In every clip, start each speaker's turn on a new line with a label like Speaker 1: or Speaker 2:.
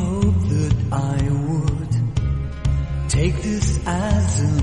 Speaker 1: hope that I would take this as a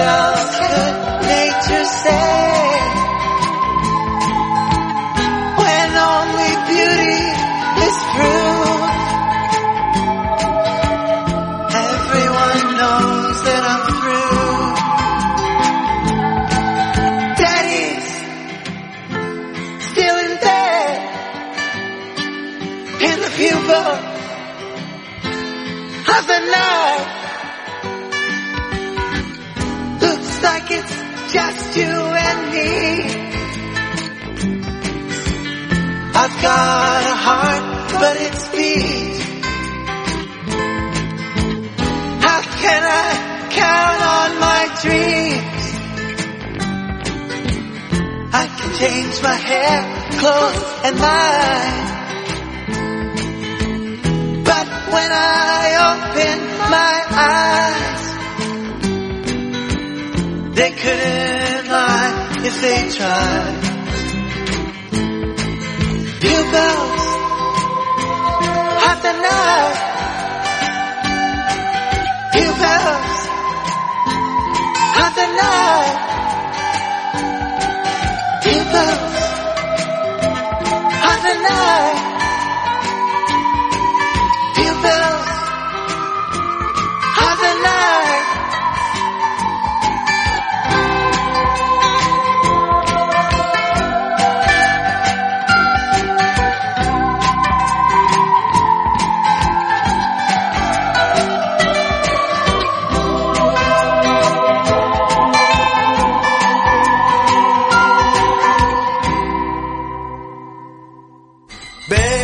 Speaker 2: out could nature say? got a heart, but it's beat. How can I count on my dreams? I can change my hair, clothes, and mind. But when I open my eyes, they couldn't lie if they tried. Bugles, hot the night. Hot the night. Bugles, hot the night.
Speaker 3: Big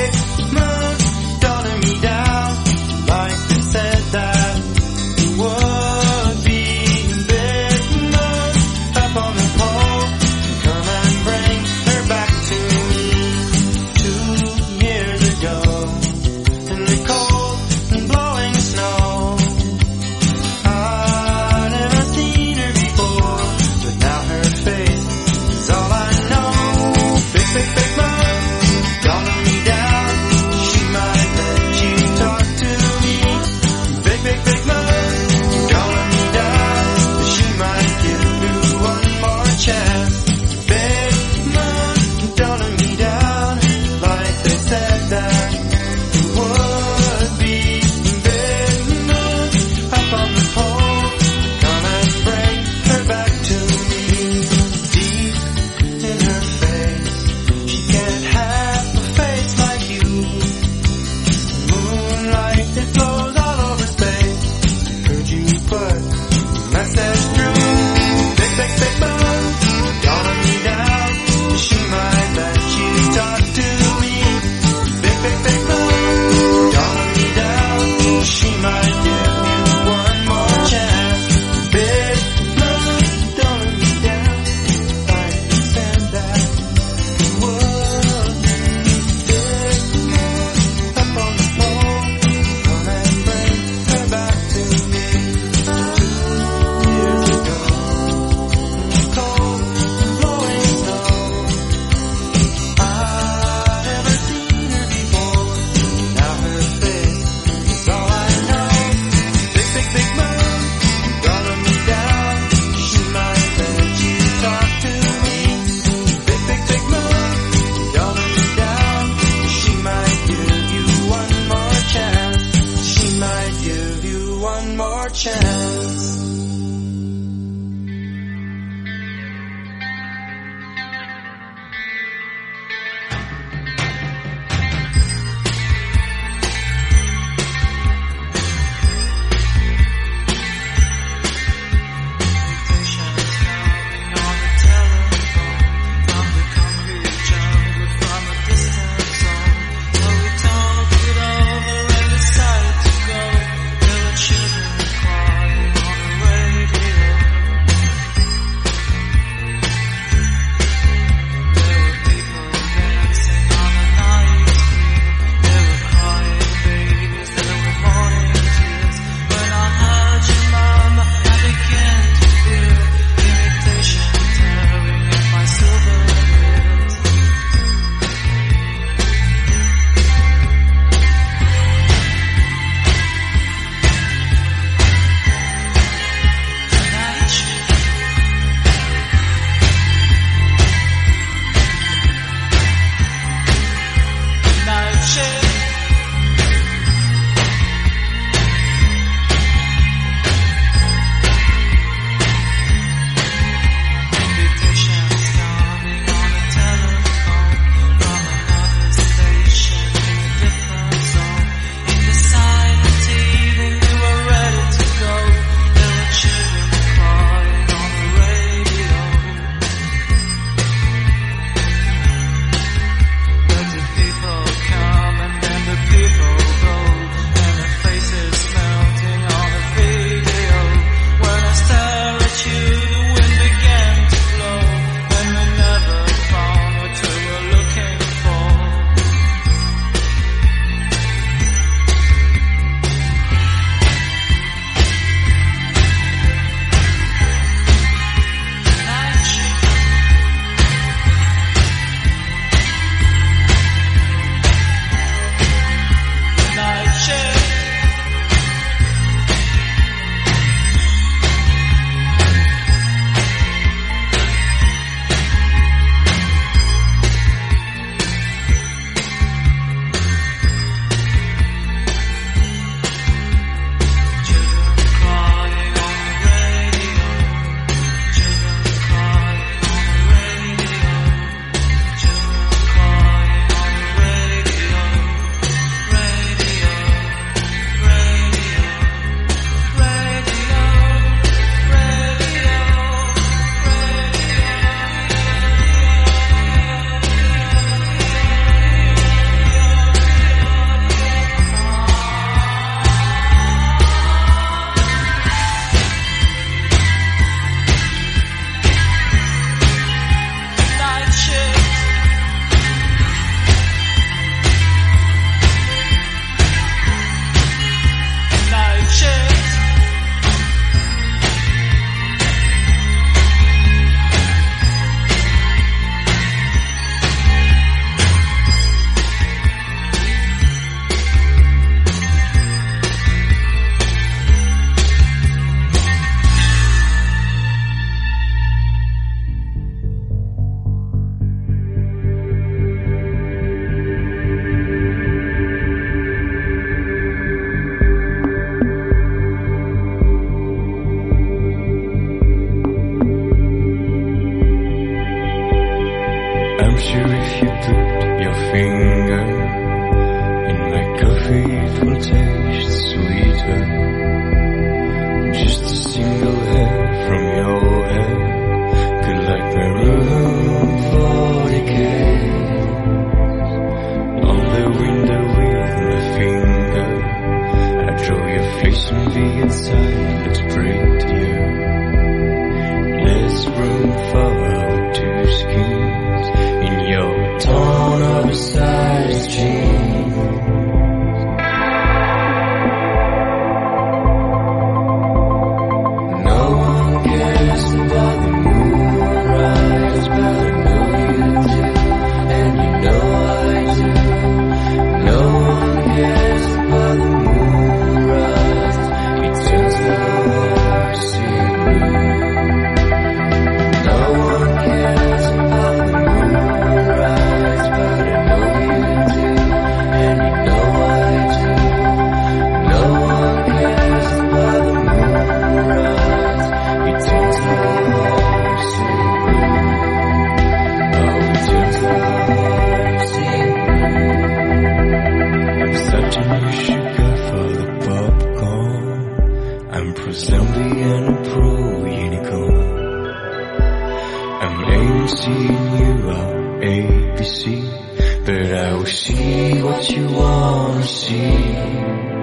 Speaker 1: zero ABC, but I will see what you wanna see.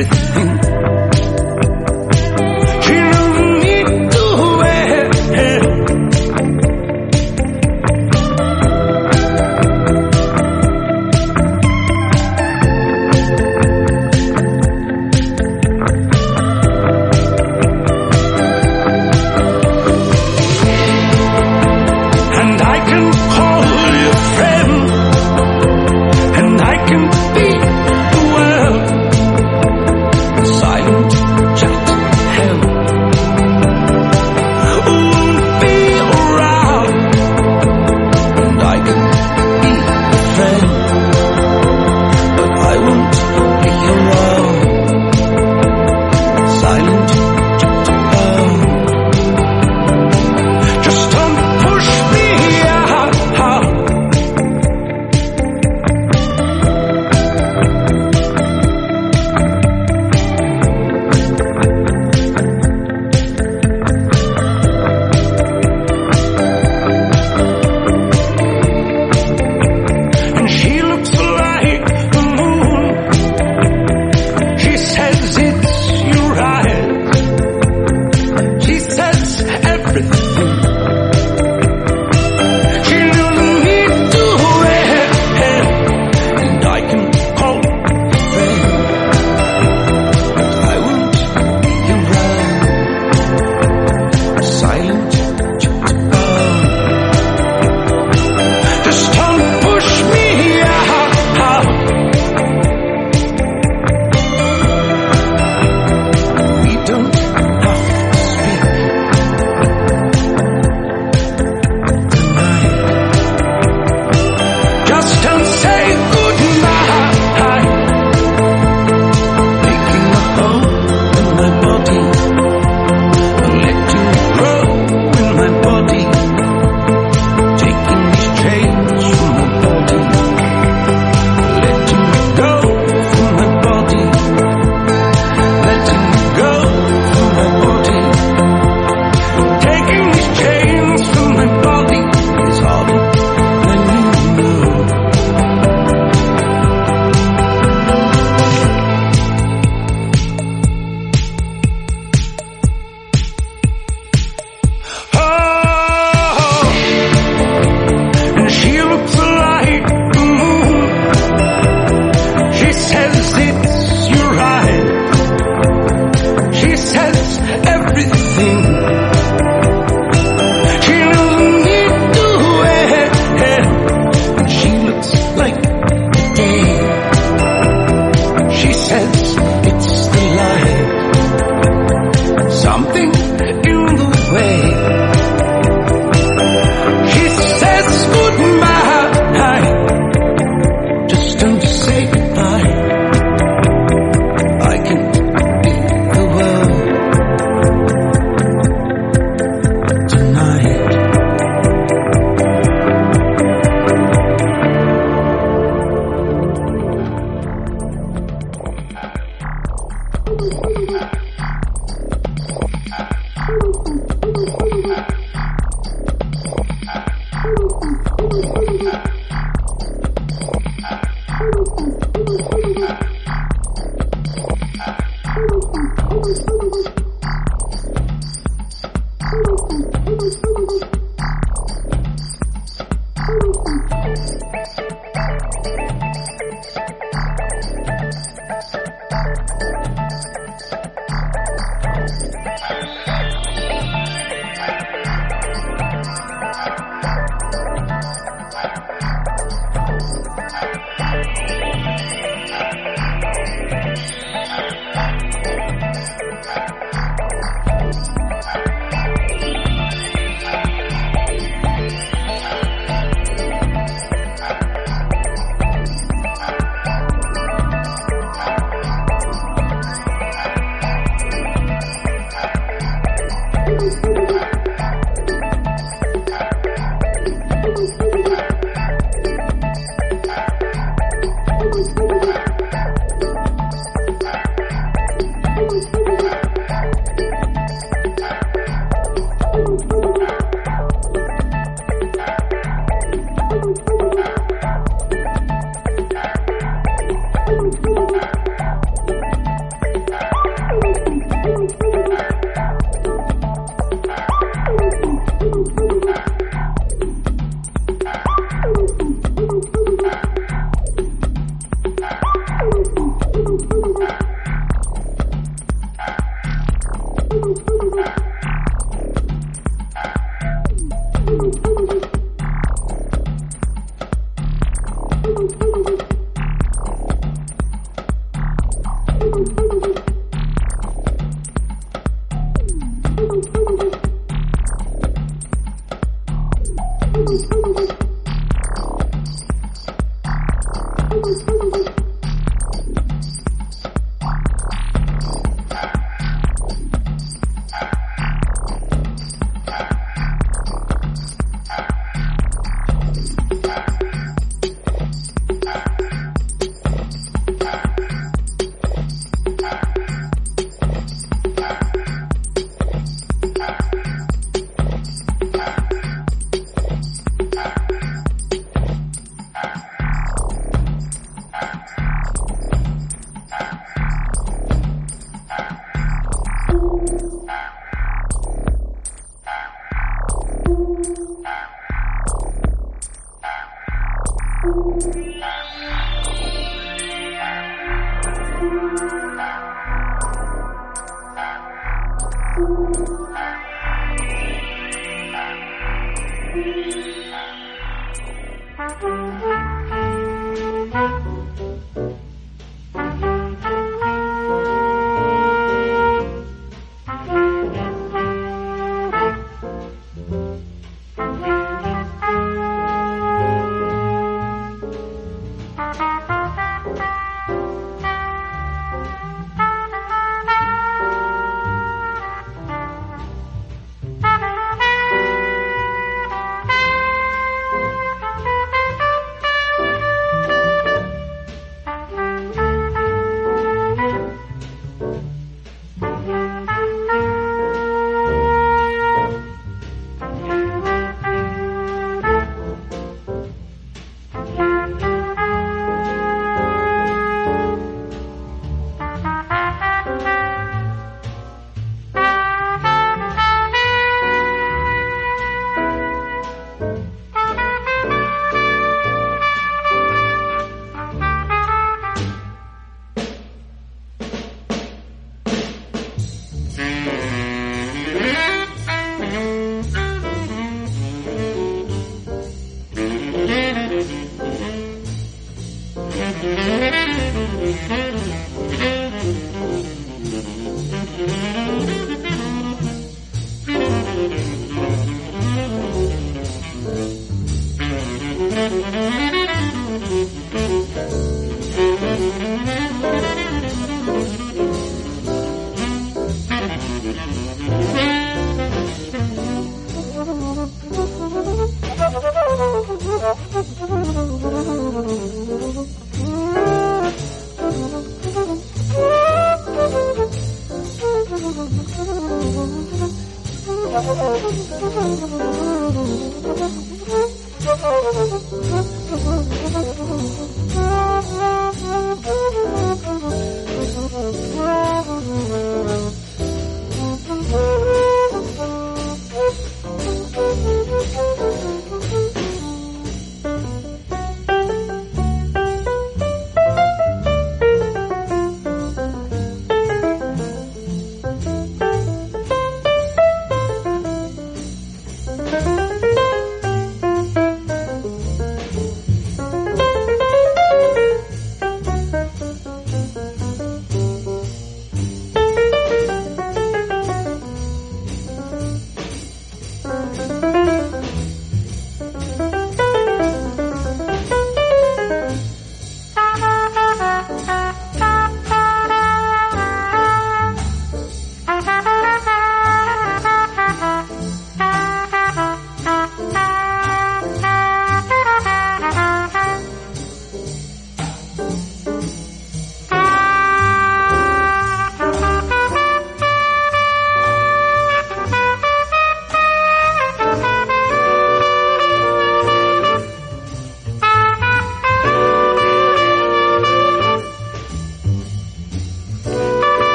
Speaker 4: everything.